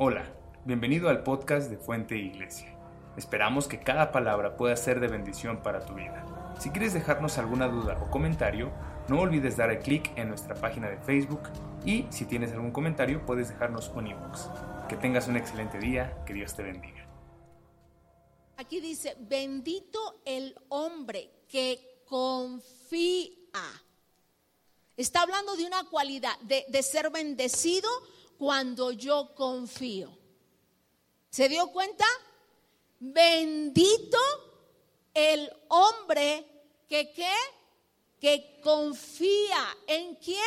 Hola, bienvenido al podcast de Fuente Iglesia. Esperamos que cada palabra pueda ser de bendición para tu vida. Si quieres dejarnos alguna duda o comentario, no olvides dar clic en nuestra página de Facebook y si tienes algún comentario puedes dejarnos un inbox. Que tengas un excelente día, que Dios te bendiga. Aquí dice, bendito el hombre que confía. Está hablando de una cualidad, de, de ser bendecido cuando yo confío. ¿Se dio cuenta? Bendito el hombre que qué? Que confía en quién?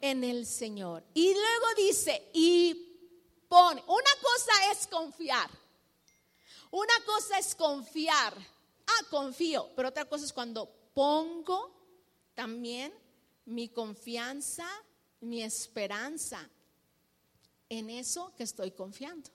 En el Señor. Y luego dice, y pone, una cosa es confiar. Una cosa es confiar. Ah, confío, pero otra cosa es cuando pongo también mi confianza, mi esperanza en eso que estoy confiando.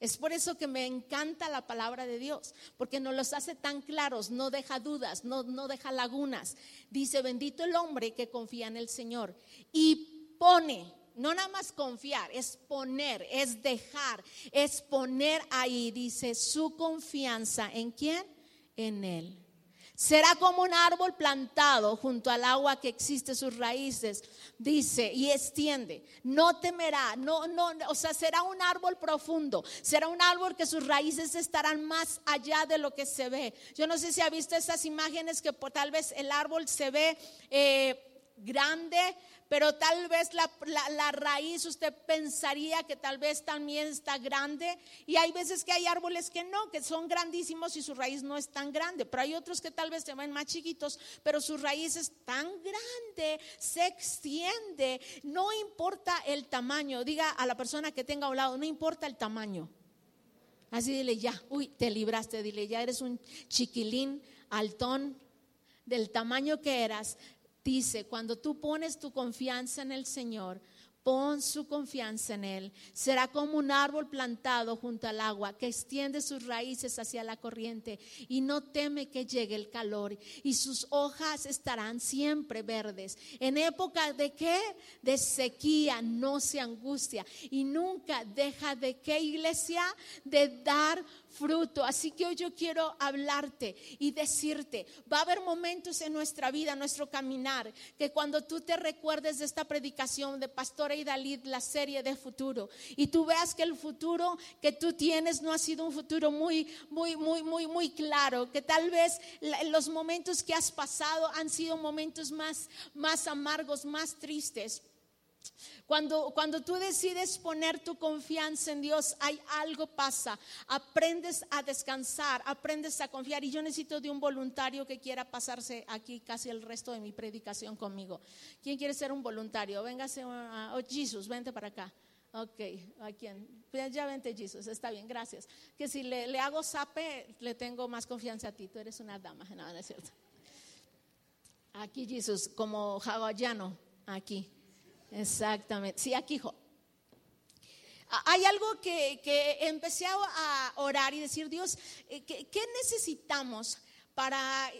Es por eso que me encanta la palabra de Dios, porque nos los hace tan claros, no deja dudas, no, no deja lagunas. Dice, bendito el hombre que confía en el Señor y pone, no nada más confiar, es poner, es dejar, es poner ahí, dice, su confianza en quién? En Él. Será como un árbol plantado junto al agua que existe sus raíces, dice, y extiende. No temerá, no, no, o sea, será un árbol profundo, será un árbol que sus raíces estarán más allá de lo que se ve. Yo no sé si ha visto esas imágenes que por, tal vez el árbol se ve eh, grande, pero tal vez la, raíz usted pensaría que tal vez también está grande. Y hay veces que hay árboles que no, que son grandísimos y su raíz no es tan grande. Pero hay otros que tal vez se ven más chiquitos, pero su raíz es tan grande, se extiende. No importa el tamaño. Diga a la persona que tenga a un lado, no importa el tamaño. Así dile ya, uy, te libraste, dile ya eres un chiquilín, altón, del tamaño que eras, dice, cuando tú pones tu confianza en el Señor, pon su confianza en Él. Será como un árbol plantado junto al agua que extiende sus raíces hacia la corriente y no teme que llegue el calor y sus hojas estarán siempre verdes. En época de qué? De sequía no se angustia y nunca deja de qué iglesia? De dar fruto. Así que hoy yo quiero hablarte y decirte, va a haber momentos en nuestra vida, en nuestro caminar, que cuando tú te recuerdes de esta predicación de Pastora y Dalid, la serie de futuro, y tú veas que el futuro que tú tienes no ha sido un futuro muy, muy, muy, muy, muy claro, que tal vez los momentos que has pasado han sido momentos más, más amargos, más tristes. Cuando, cuando tú decides poner tu confianza en Dios, hay algo pasa. Aprendes a descansar, aprendes a confiar. Y yo necesito de un voluntario que quiera pasarse aquí casi el resto de mi predicación conmigo. ¿Quién quiere ser un voluntario? Véngase, a, oh Jesús, vente para acá. Ok, ¿a quién? Ya vente Jesús, está bien, gracias. Que si le, le hago sape, le tengo más confianza a ti. Tú eres una dama, no, no es cierto. Aquí Jesús, como hawaiano, aquí. Exactamente. Sí, aquí. Hay algo que, empecé a orar y decir, Dios, eh, ¿qué, necesitamos para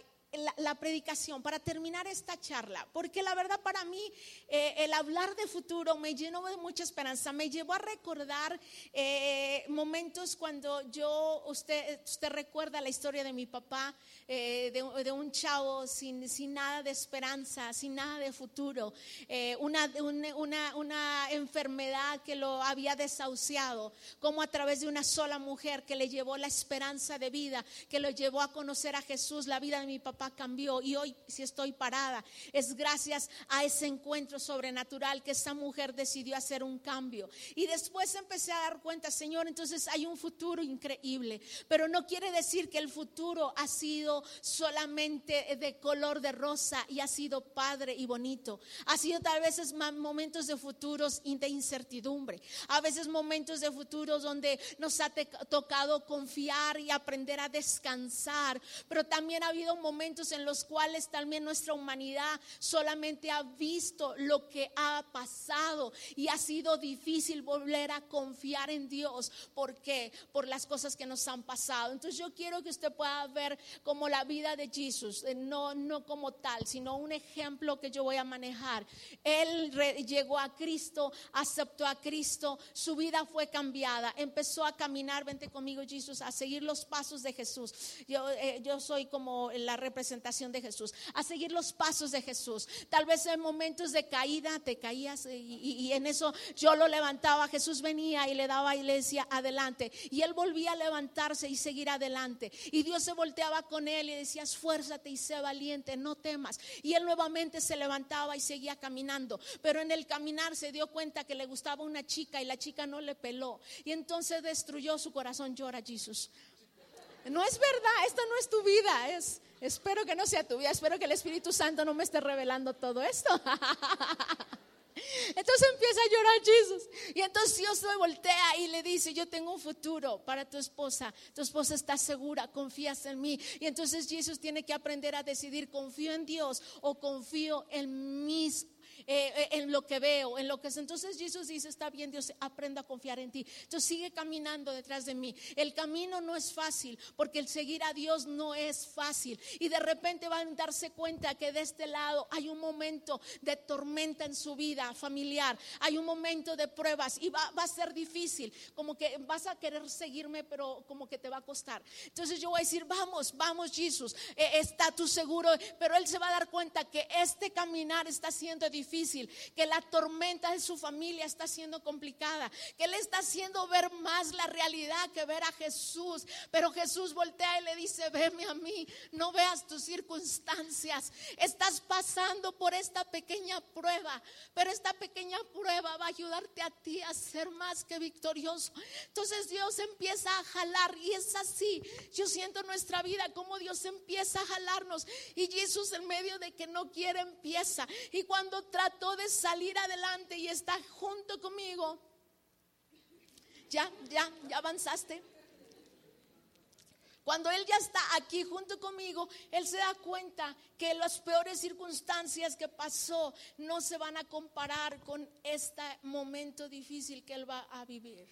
la, predicación, para terminar esta charla, porque la verdad para mí eh, el hablar de futuro me llenó de mucha esperanza, me llevó a recordar eh, momentos cuando yo, usted, usted recuerda la historia de mi papá, eh, de, un chavo sin, sin, nada de esperanza, sin nada de futuro, una, una, una enfermedad que lo había desahuciado, como a través de una sola mujer que le llevó la esperanza de vida, que lo llevó a conocer a Jesús, la vida de mi papá cambió y hoy si estoy parada es gracias a ese encuentro sobrenatural que esa mujer decidió hacer un cambio. Y después empecé a dar cuenta, Señor, entonces hay un futuro increíble, pero no quiere decir que el futuro ha sido solamente de color de rosa y ha sido padre y bonito. Ha sido tal vez momentos de futuros de incertidumbre, a veces momentos de futuros donde nos ha tocado confiar y aprender a descansar, pero también ha habido momentos momentos en los cuales también nuestra humanidad solamente ha visto lo que ha pasado y ha sido difícil volver a confiar en Dios. ¿Por qué? Por las cosas que nos han pasado. Entonces yo quiero que usted pueda ver como la vida de Jesús, eh, no, no como tal, sino un ejemplo que yo voy a manejar. Él llegó a Cristo, aceptó a Cristo, su vida fue cambiada, empezó a caminar, vente conmigo Jesús, a seguir los pasos de Jesús. Yo, eh, yo soy como la representación de Jesús, a seguir los pasos de Jesús. Tal vez en momentos de caída te caías y, en eso yo lo levantaba, Jesús venía y le daba y le decía adelante. Y él volvía a levantarse y seguir adelante. Y Dios se volteaba con él y decía, esfuérzate y sé valiente, no temas. Y él nuevamente se levantaba y seguía caminando. Pero en el caminar se dio cuenta que le gustaba una chica y la chica no le peló. Y entonces destruyó su corazón, llora Jesús. No es verdad, esta no es tu vida, es, espero que no sea tu vida, espero que el Espíritu Santo no me esté revelando todo esto. Entonces empieza a llorar Jesús. Y entonces Dios se voltea y le dice, yo tengo un futuro para tu esposa. Tu esposa está segura, confías en mí. Y entonces Jesús tiene que aprender a decidir, confío en Dios o confío en mis eh, lo que veo, en lo que es. Entonces Jesús dice, está bien Dios, aprendo a confiar en ti. Entonces sigue caminando detrás de mí. El camino no es fácil, porque el seguir a Dios no es fácil. Y de repente van a darse cuenta que de este lado hay un momento de tormenta en su vida familiar, hay un momento de pruebas y va, a ser difícil, como que vas a querer seguirme, pero como que te va a costar. Entonces yo voy a decir, vamos, vamos Jesús, eh, está tú seguro, pero él se va a dar cuenta que este caminar está siendo difícil que la tormenta de su familia está siendo complicada, que le está haciendo ver más la realidad que ver a Jesús. Pero Jesús voltea y le dice, veme a mí, no veas tus circunstancias. Estás pasando por esta pequeña prueba, pero esta pequeña prueba va a ayudarte a ti a ser más que victorioso. Entonces Dios empieza a jalar y es así. Yo siento nuestra vida como Dios empieza a jalarnos y Jesús en medio de que no quiere empieza. Y cuando trató de salir adelante y está junto conmigo. Ya, ya, ya avanzaste. Cuando Él ya está aquí junto conmigo, Él se da cuenta que las peores circunstancias que pasó no se van a comparar con este momento difícil que Él va a vivir.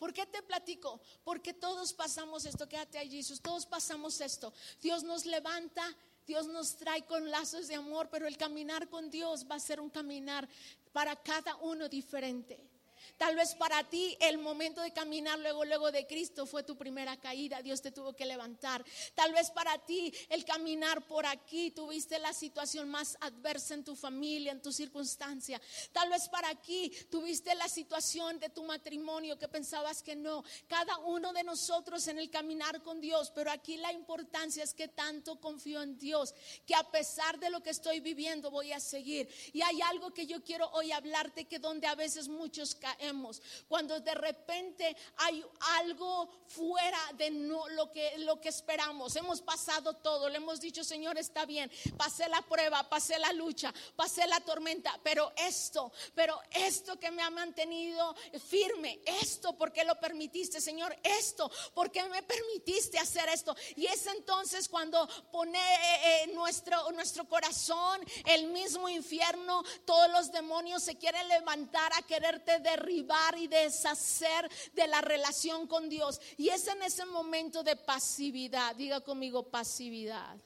¿Por qué te platico? Porque todos pasamos esto, quédate ahí Jesús, todos pasamos esto. Dios nos levanta Dios nos trae con lazos de amor, pero el caminar con Dios va a ser un caminar para cada uno diferente. Tal vez para ti el momento de caminar luego, luego de Cristo fue tu primera caída. Dios te tuvo que levantar. Tal vez para ti el caminar por aquí tuviste la situación más adversa en tu familia, en tu circunstancia. Tal vez para aquí tuviste la situación de tu matrimonio que pensabas que no. Cada uno de nosotros en el caminar con Dios. Pero aquí la importancia es que tanto confío en Dios que a pesar de lo que estoy viviendo voy a seguir. Y hay algo que yo quiero hoy hablarte que donde a veces muchos caemos cuando de repente hay algo fuera de lo, que, lo que esperamos. Hemos pasado todo, le hemos dicho, Señor, está bien, pasé la prueba, pasé la lucha, pasé la tormenta, pero esto, pero esto que me ha mantenido firme, esto porque lo permitiste, Señor, esto porque me permitiste hacer esto. Y es entonces cuando pone eh, eh, nuestro, nuestro corazón, el mismo infierno, todos los demonios se quieren levantar a quererte derribar y deshacer de la relación con Dios. Y es en ese momento de pasividad, diga conmigo pasividad.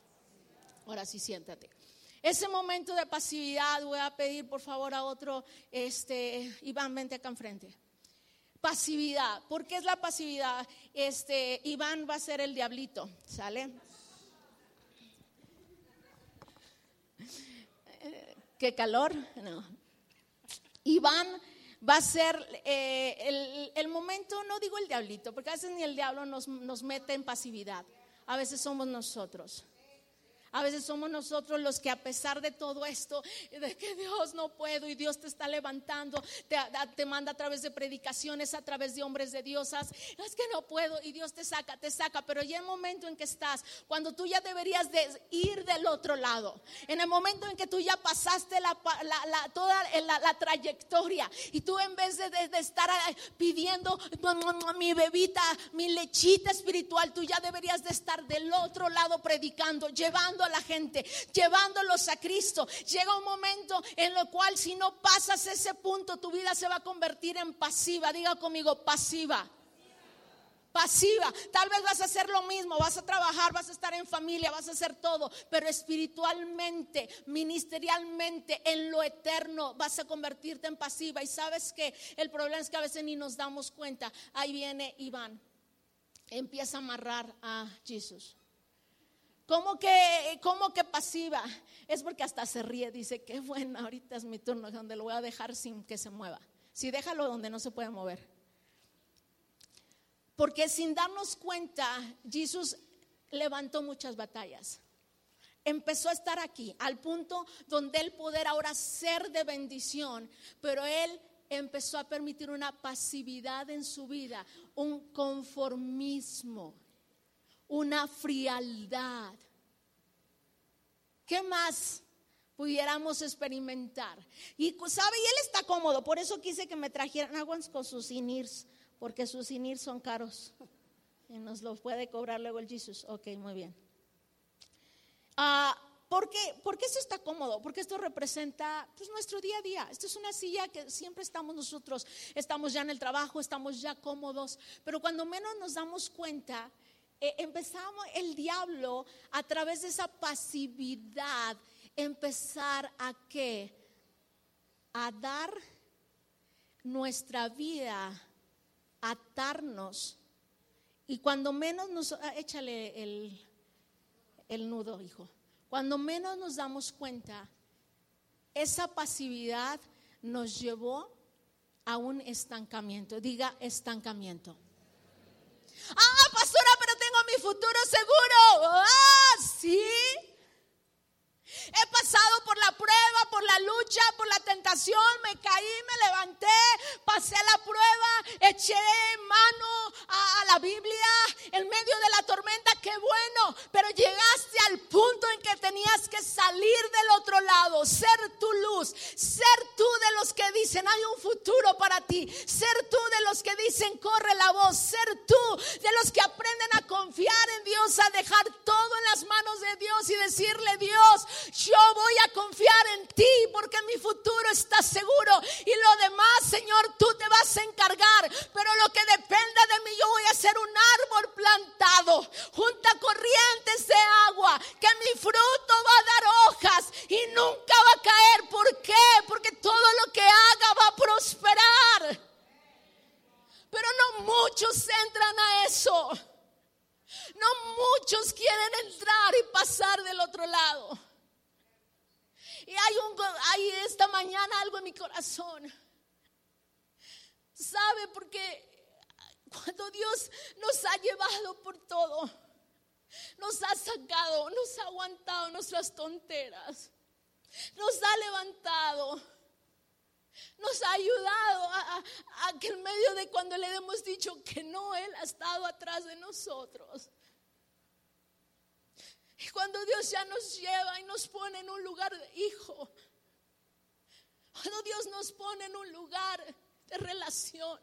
Ahora sí, siéntate. Ese momento de pasividad, voy a pedir por favor a otro, este, Iván, vente acá enfrente. Pasividad. ¿Por qué es la pasividad? Este, Iván va a ser el diablito, ¿sale? ¿Qué calor? No. Iván va a ser eh, el, momento, no digo el diablito, porque a veces ni el diablo nos, nos mete en pasividad, a veces somos nosotros. A veces somos nosotros los que a pesar de todo esto, de que Dios no puedo y Dios te está levantando, te, manda a través de predicaciones, a través de hombres de diosas, es que no puedo y Dios te saca, te saca, pero ya el momento en que estás, cuando tú ya deberías de ir del otro lado, en el momento en que tú ya pasaste la, toda la, trayectoria y tú en vez de, de estar pidiendo mi bebita, mi lechita espiritual, tú ya deberías de estar del otro lado predicando, llevando la gente, llevándolos a Cristo. Llega un momento en el cual si no pasas ese punto, tu vida se va a convertir en pasiva. Diga conmigo, pasiva pasiva. Tal vez vas a hacer lo mismo, vas a trabajar, vas a estar en familia, vas a hacer todo, pero espiritualmente, ministerialmente, en lo eterno, vas a convertirte en pasiva. Y sabes que el problema es que a veces ni nos damos cuenta. Ahí viene Iván, empieza a amarrar a Jesús. ¿Cómo que, ¿Cómo que pasiva? Es porque hasta se ríe, dice, qué bueno, ahorita es mi turno, donde lo voy a dejar sin que se mueva. Si déjalo donde no se puede mover. Porque sin darnos cuenta, Jesús levantó muchas batallas. Empezó a estar aquí, al punto donde él poder ahora ser de bendición, pero él empezó a permitir una pasividad en su vida, un conformismo una frialdad. ¿Qué más pudiéramos experimentar? Y sabe, y él está cómodo, por eso quise que me trajeran aguas con sus inirs, porque sus inirs son caros. Y nos los puede cobrar luego el Jesús. Ok, muy bien. Ah, ¿por, qué? Esto está cómodo, porque esto representa pues, nuestro día a día. Esto es una silla que siempre estamos nosotros, estamos ya en el trabajo, estamos ya cómodos, pero cuando menos nos damos cuenta, eh, empezamos el diablo a través de esa pasividad, empezar a qué? A dar nuestra vida, atarnos. Y cuando menos nos, ah, échale el, el nudo, hijo, cuando menos nos damos cuenta, esa pasividad nos llevó a un estancamiento. Diga estancamiento. Ah, pastora, pero tengo mi futuro seguro. Ah, sí. He pasado por la prueba, por la lucha, por la tentación, me caí, me levanté, pasé la prueba, eché mano a, la Biblia en medio de la tormenta, qué bueno, pero llegaste al punto en que tenías que salir del otro ser tu luz, ser tú de los que dicen hay un futuro para ti, ser tú de los que dicen corre la voz, ser tú de los que aprenden a confiar en Dios, a dejar todo en las manos de Dios y decirle Dios, yo voy a confiar en ti porque mi futuro está seguro y lo demás, Señor, tú te vas a encargar. Pero lo que dependa de mí, yo voy a ser un árbol plantado junto a corrientes de agua, que mi fruto va a dar hojas y nunca va a caer. ¿Por qué? Porque todo lo que haga va a prosperar. Pero no muchos entran a eso. No muchos quieren entrar y pasar del otro lado. Y hay, un, hay esta mañana algo en mi corazón. ¿Sabe? Porque cuando Dios nos ha llevado por todo, nos ha sacado, nos ha aguantado nuestras tonteras, nos ha levantado, nos ha ayudado a, que en medio de cuando le hemos dicho que no, Él ha estado atrás de nosotros. Y cuando Dios ya nos lleva y nos pone en un lugar de hijo, cuando Dios nos pone en un lugar de relación,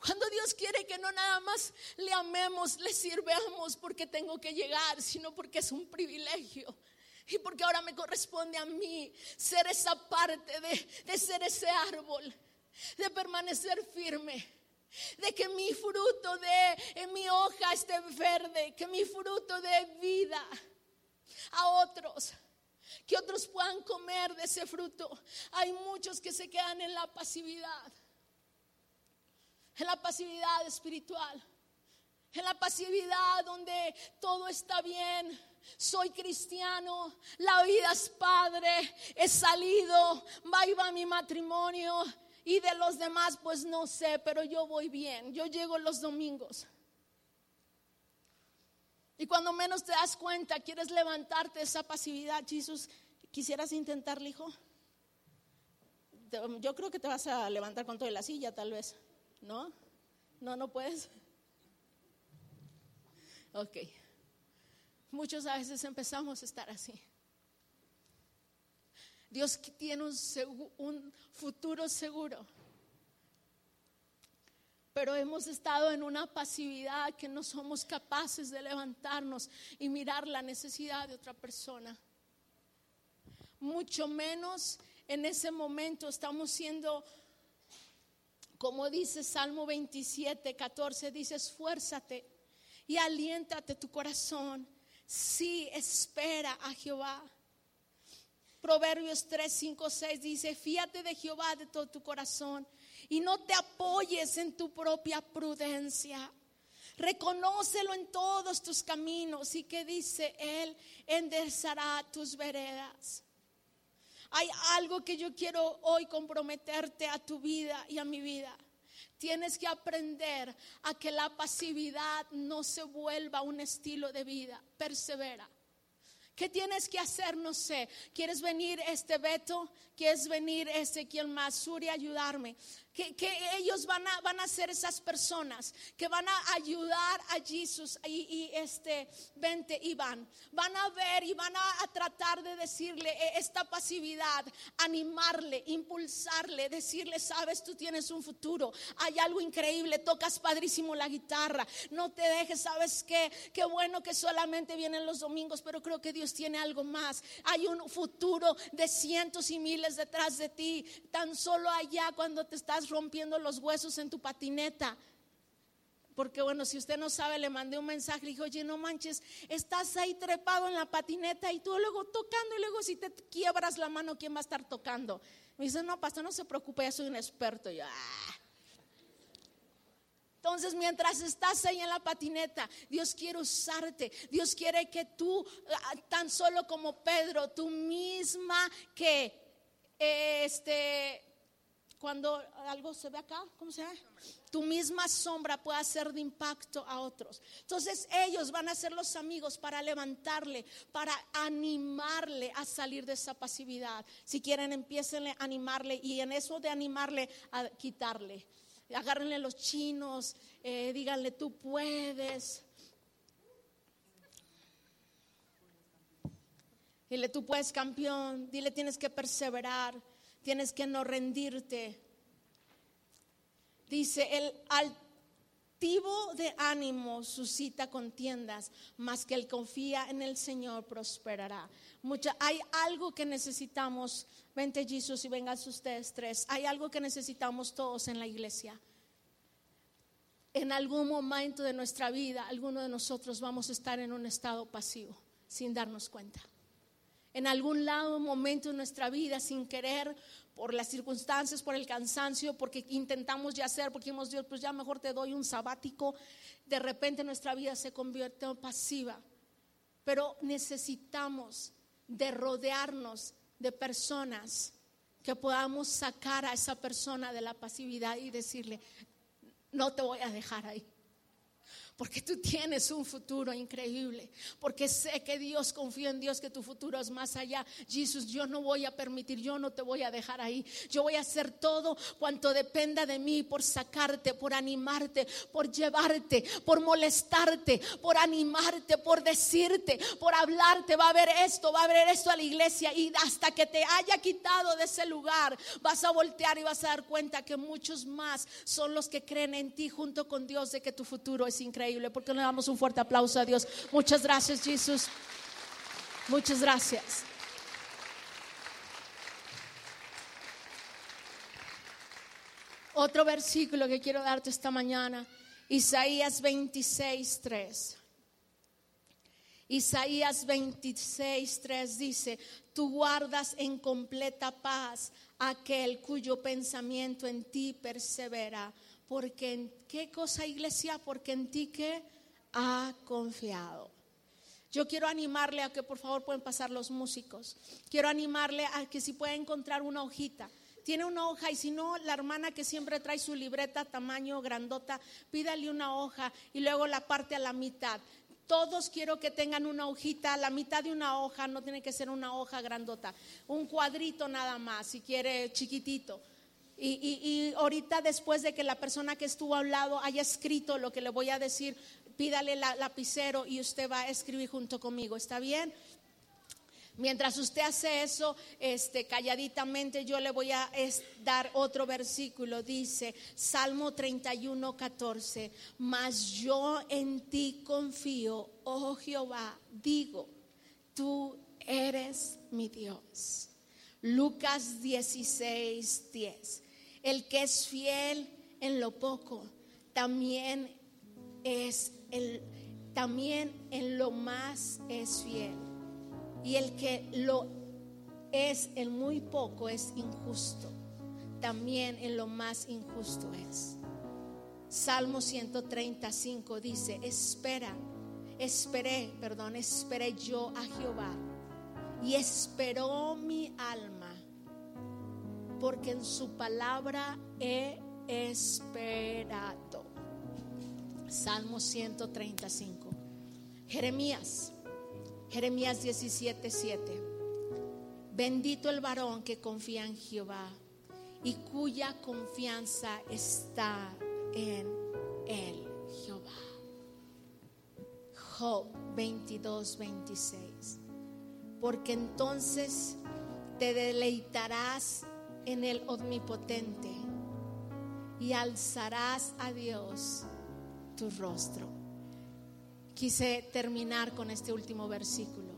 cuando Dios quiere que no nada más le amemos, le sirvamos porque tengo que llegar, sino porque es un privilegio. Y porque ahora me corresponde a mí ser esa parte de, ser ese árbol, de permanecer firme de que mi fruto de mi hoja esté verde, que mi fruto de vida a otros, que otros puedan comer de ese fruto. Hay muchos que se quedan en la pasividad, en la pasividad espiritual, en la pasividad donde todo está bien. Soy cristiano, la vida es padre, he salido, va mi matrimonio, y de los demás, pues no sé, pero yo voy bien. Yo llego los domingos. Y cuando menos te das cuenta, quieres levantarte esa pasividad. Jesús, ¿quisieras intentarlo, hijo? Yo creo que te vas a levantar con toda la silla, tal vez. ¿No? No, no puedes. Ok. Muchos a veces empezamos a estar así. Dios tiene un, un futuro seguro. Pero hemos estado en una pasividad que no somos capaces de levantarnos y mirar la necesidad de otra persona. Mucho menos en ese momento estamos siendo, como dice Salmo 27, 14, dice, esfuérzate y aliéntate tu corazón. Sí, espera a Jehová. Proverbios 3, 5, 6 dice, fíate de Jehová de todo tu corazón y no te apoyes en tu propia prudencia. Reconócelo en todos tus caminos y que dice Él enderezará tus veredas. Hay algo que yo quiero hoy comprometerte a tu vida y a mi vida. Tienes que aprender a que la pasividad no se vuelva un estilo de vida. Persevera. ¿Qué tienes que hacer? No sé. ¿Quieres venir este Beto? ¿Quieres venir este quien más? Suri ayudarme que, ellos van a, van a ser esas personas que van a ayudar a Jesús y, este, vente y van. A ver y van a, tratar de decirle eh, esta pasividad, animarle, impulsarle, decirle, sabes, tú tienes un futuro, hay algo increíble, tocas padrísimo la guitarra, no te dejes, sabes que, qué bueno que solamente vienen los domingos, pero creo que Dios tiene algo más. Hay un futuro de cientos y miles detrás de ti, tan solo allá cuando te estás rompiendo los huesos en tu patineta. Porque bueno, si usted no sabe, le mandé un mensaje, le dije, oye, no manches, estás ahí trepado en la patineta y tú luego tocando y luego si te quiebras la mano, ¿quién va a estar tocando? Me dice, no, pastor, no se preocupe, ya soy un experto. ah". Entonces, mientras estás ahí en la patineta, Dios quiere usarte. Dios quiere que tú, ah, tan solo como Pedro, tú misma que este cuando algo se ve acá, ¿cómo se llama? Tu misma sombra puede ser de impacto a otros. Entonces ellos van a ser los amigos para levantarle, para animarle a salir de esa pasividad. Si quieren, empiecen a animarle y en eso de animarle a quitarle. Agárrenle los chinos, eh, díganle tú puedes. Dile tú puedes campeón, dile tienes que perseverar. Tienes que no rendirte. Dice, el altivo de ánimo suscita contiendas, mas que el confía en el Señor prosperará. Mucha, hay algo que necesitamos, vente Jesús y vengan ustedes tres, hay algo que necesitamos todos en la iglesia. En algún momento de nuestra vida, alguno de nosotros vamos a estar en un estado pasivo, sin darnos cuenta en algún lado, momento de nuestra vida, sin querer, por las circunstancias, por el cansancio, porque intentamos ya hacer, porque hemos Dios, pues ya mejor te doy un sabático, de repente nuestra vida se convierte en pasiva. Pero necesitamos de rodearnos de personas que podamos sacar a esa persona de la pasividad y decirle, no te voy a dejar ahí porque tú tienes un futuro increíble, porque sé que Dios confía en Dios, que tu futuro es más allá. Jesús, yo no voy a permitir, yo no te voy a dejar ahí. Yo voy a hacer todo cuanto dependa de mí por sacarte, por animarte, por llevarte, por molestarte, por animarte, por decirte, por hablarte. Va a haber esto, va a haber esto a la iglesia y hasta que te haya quitado de ese lugar, vas a voltear y vas a dar cuenta que muchos más son los que creen en ti junto con Dios de que tu futuro es increíble porque le damos un fuerte aplauso a Dios? Muchas gracias, Jesús. Muchas gracias. Otro versículo que quiero darte esta mañana, Isaías 26, 3. Isaías 26, 3 dice, tú guardas en completa paz aquel cuyo pensamiento en ti persevera porque en qué cosa iglesia, porque en ti que ha confiado. Yo quiero animarle a que por favor pueden pasar los músicos. Quiero animarle a que si puede encontrar una hojita. Tiene una hoja y si no, la hermana que siempre trae su libreta tamaño grandota, pídale una hoja y luego la parte a la mitad. Todos quiero que tengan una hojita, la mitad de una hoja, no tiene que ser una hoja grandota, un cuadrito nada más, si quiere chiquitito. Y, ahorita después de que la persona que estuvo al lado haya escrito lo que le voy a decir, pídale la, lapicero y usted va a escribir junto conmigo, ¿está bien? Mientras usted hace eso, este, calladitamente yo le voy a dar otro versículo. Dice, Salmo 31, 14, mas yo en ti confío, oh Jehová, digo, tú eres mi Dios. Lucas 16, 10, el que es fiel en lo poco, también es el, también en lo más es fiel y el que lo es en muy poco es injusto. También en lo más injusto es. Salmo 135 dice, espera, esperé, perdón, esperé yo a Jehová y esperó mi alma, porque en su palabra he esperado. Salmo 135. Jeremías Jeremías 17, 7. Bendito el varón que confía en Jehová y cuya confianza está en él, Jehová. Job 22, 26. Porque entonces te deleitarás en el omnipotente y alzarás a Dios tu rostro quise terminar con este último versículo.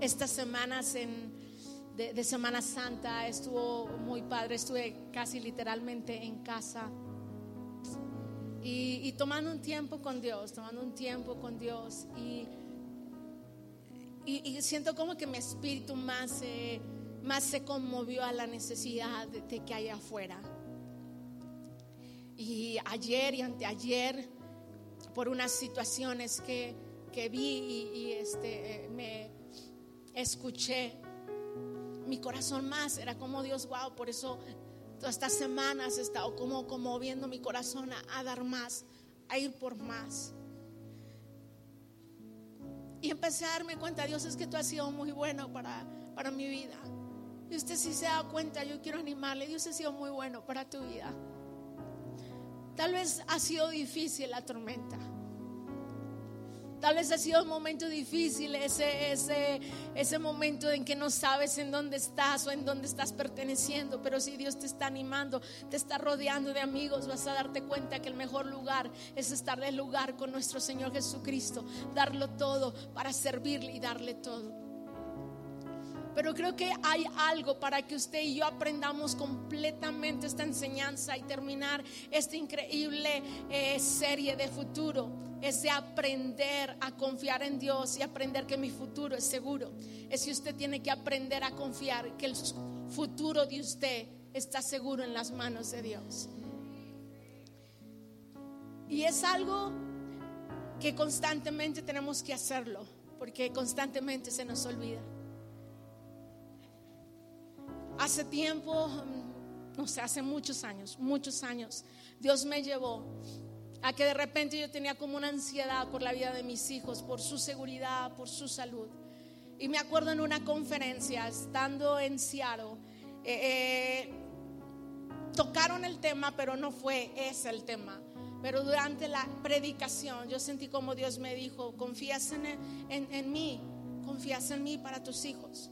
Estas semanas de, Semana Santa estuvo muy padre, estuve casi literalmente en casa. Y, tomando un tiempo con Dios, tomando un tiempo con Dios. Y, y, siento como que mi espíritu más se más se conmovió a la necesidad de, que hay afuera. Y ayer y anteayer, por unas situaciones que, vi y, este, eh, me escuché, mi corazón más era como Dios, wow, por eso todas estas semanas he estado como, como viendo mi corazón a, dar más, a ir por más. Y empecé a darme cuenta, Dios, es que tú has sido muy bueno para, para mi vida. Y usted si se da cuenta, yo quiero animarle, Dios ha sido muy bueno para tu vida. Tal vez ha sido difícil la tormenta. Tal vez ha sido un momento difícil, ese, ese, ese momento en que no sabes en dónde estás o en dónde estás perteneciendo. Pero si Dios te está animando, te está rodeando de amigos, vas a darte cuenta que el mejor lugar es estar en lugar con nuestro Señor Jesucristo, darlo todo para servirle y darle todo. Pero creo que hay algo para que usted y yo aprendamos completamente esta enseñanza y terminar esta increíble eh, serie de futuro. Es de aprender a confiar en Dios y aprender que mi futuro es seguro. Es que usted tiene que aprender a confiar que el futuro de usted está seguro en las manos de Dios. Y es algo que constantemente tenemos que hacerlo, porque constantemente se nos olvida. Hace tiempo, no sé, hace muchos años, muchos años, Dios me llevó a que de repente yo tenía como una ansiedad por la vida de mis hijos, por su seguridad, por su salud. Y me acuerdo en una conferencia, estando en Seattle, eh, eh, tocaron el tema, pero no fue ese el tema. Pero durante la predicación yo sentí como Dios me dijo, confías en, en, en mí, confías en mí para tus hijos.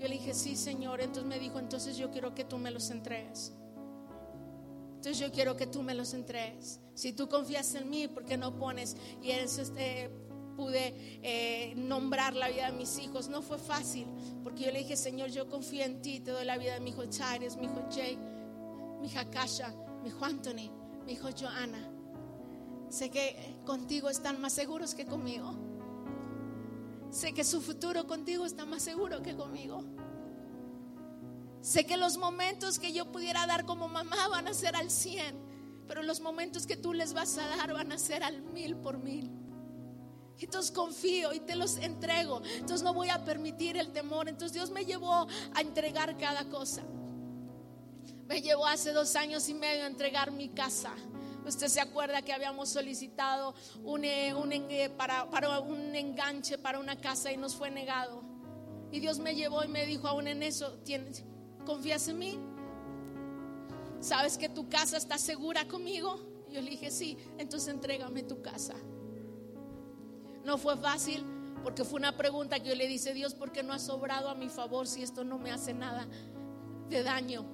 Yo le dije, sí, Señor. Entonces me dijo, entonces yo quiero que tú me los entregues. Entonces yo quiero que tú me los entregues. Si tú confías en mí, ¿por qué no pones? Y este, pude eh, nombrar la vida de mis hijos. No fue fácil, porque yo le dije, Señor, yo confío en ti, te doy la vida de mi hijo Chaires, mi hijo Jake, mi hija Kasha, mi hijo Anthony, mi hijo Joanna. Sé que contigo están más seguros que conmigo. Sé que su futuro contigo está más seguro que conmigo. Sé que los momentos que yo pudiera dar como mamá van a ser al cien, pero los momentos que tú les vas a dar van a ser al mil por mil. Entonces confío y te los entrego. Entonces no voy a permitir el temor. Entonces Dios me llevó a entregar cada cosa. me llevó hace dos años y medio a entregar mi casa. Usted se acuerda que habíamos solicitado un, eh, un, para, para un enganche para una casa y nos fue negado. Y Dios me llevó y me dijo, aún en eso, ¿tienes, ¿confías en mí? ¿Sabes que tu casa está segura conmigo? Yo le dije, sí, entonces entrégame tu casa. No fue fácil porque fue una pregunta que yo le dice, Dios, ¿por qué no has sobrado a mi favor si esto no me hace nada de daño?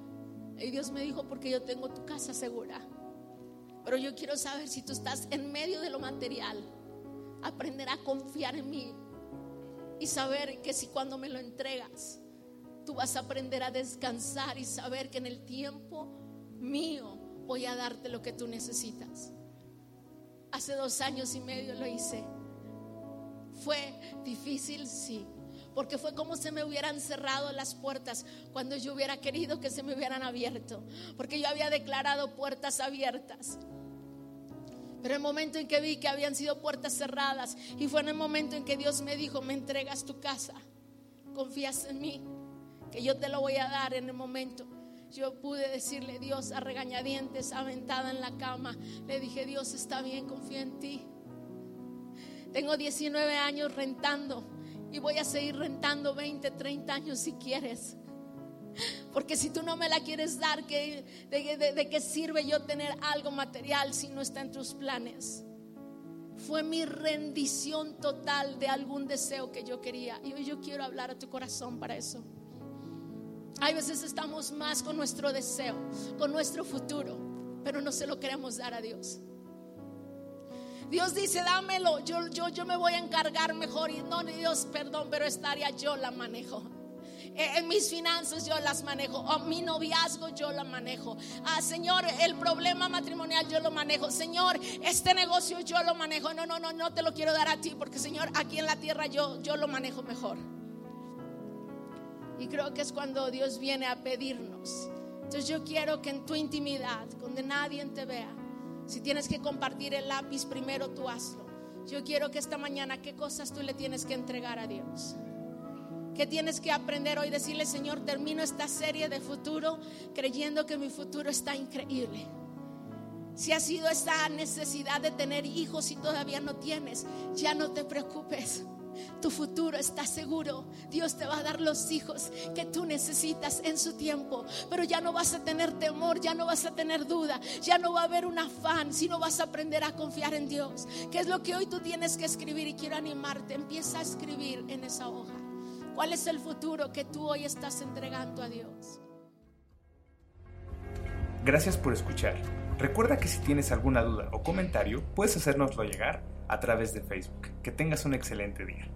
Y Dios me dijo, porque yo tengo tu casa segura. Pero yo quiero saber si tú estás en medio de lo material, aprender a confiar en mí y saber que si cuando me lo entregas, tú vas a aprender a descansar y saber que en el tiempo mío voy a darte lo que tú necesitas. Hace dos años y medio lo hice. Fue difícil, sí, porque fue como si me hubieran cerrado las puertas cuando yo hubiera querido que se me hubieran abierto, porque yo había declarado puertas abiertas. Pero el momento en que vi que habían sido puertas cerradas y fue en el momento en que Dios me dijo, me entregas tu casa, confías en mí, que yo te lo voy a dar en el momento. Yo pude decirle, Dios, a regañadientes, aventada en la cama, le dije, Dios está bien, confía en ti. Tengo 19 años rentando y voy a seguir rentando 20, 30 años si quieres. Porque si tú no me la quieres dar, de, qué sirve yo tener algo material si no está en tus planes? Fue mi rendición total de algún deseo que yo quería. Y hoy yo quiero hablar a tu corazón para eso. Hay veces estamos más con nuestro deseo, con nuestro futuro, pero no se lo queremos dar a Dios. Dios dice, dámelo, yo, yo, yo me voy a encargar mejor. Y no, Dios, perdón, pero esta área yo la manejo. Eh, en mis finanzas yo las manejo. O mi noviazgo yo la manejo. Ah, Señor, el problema matrimonial yo lo manejo. Señor, este negocio yo lo manejo. No, no, no, no te lo quiero dar a ti porque Señor, aquí en la tierra yo, yo lo manejo mejor. Y creo que es cuando Dios viene a pedirnos. Entonces yo quiero que en tu intimidad, donde nadie te vea, si tienes que compartir el lápiz, primero tú hazlo. Yo quiero que esta mañana, ¿qué cosas tú le tienes que entregar a Dios? ¿Qué tienes que aprender hoy? Decirle, Señor, termino esta serie de futuro creyendo que mi futuro está increíble. Si ha sido esta necesidad de tener hijos y todavía no tienes, ya no te preocupes. Tu futuro está seguro. Dios te va a dar los hijos que tú necesitas en su tiempo. Pero ya no vas a tener temor, ya no vas a tener duda, ya no va a haber un afán, sino vas a aprender a confiar en Dios. ¿Qué es lo que hoy tú tienes que escribir? Y quiero animarte. Empieza a escribir en esa hoja. ¿Cuál es el futuro que tú hoy estás entregando a Dios? Gracias por escuchar. Recuerda que si tienes alguna duda o comentario, puedes hacérnoslo llegar a través de Facebook. Que tengas un excelente día.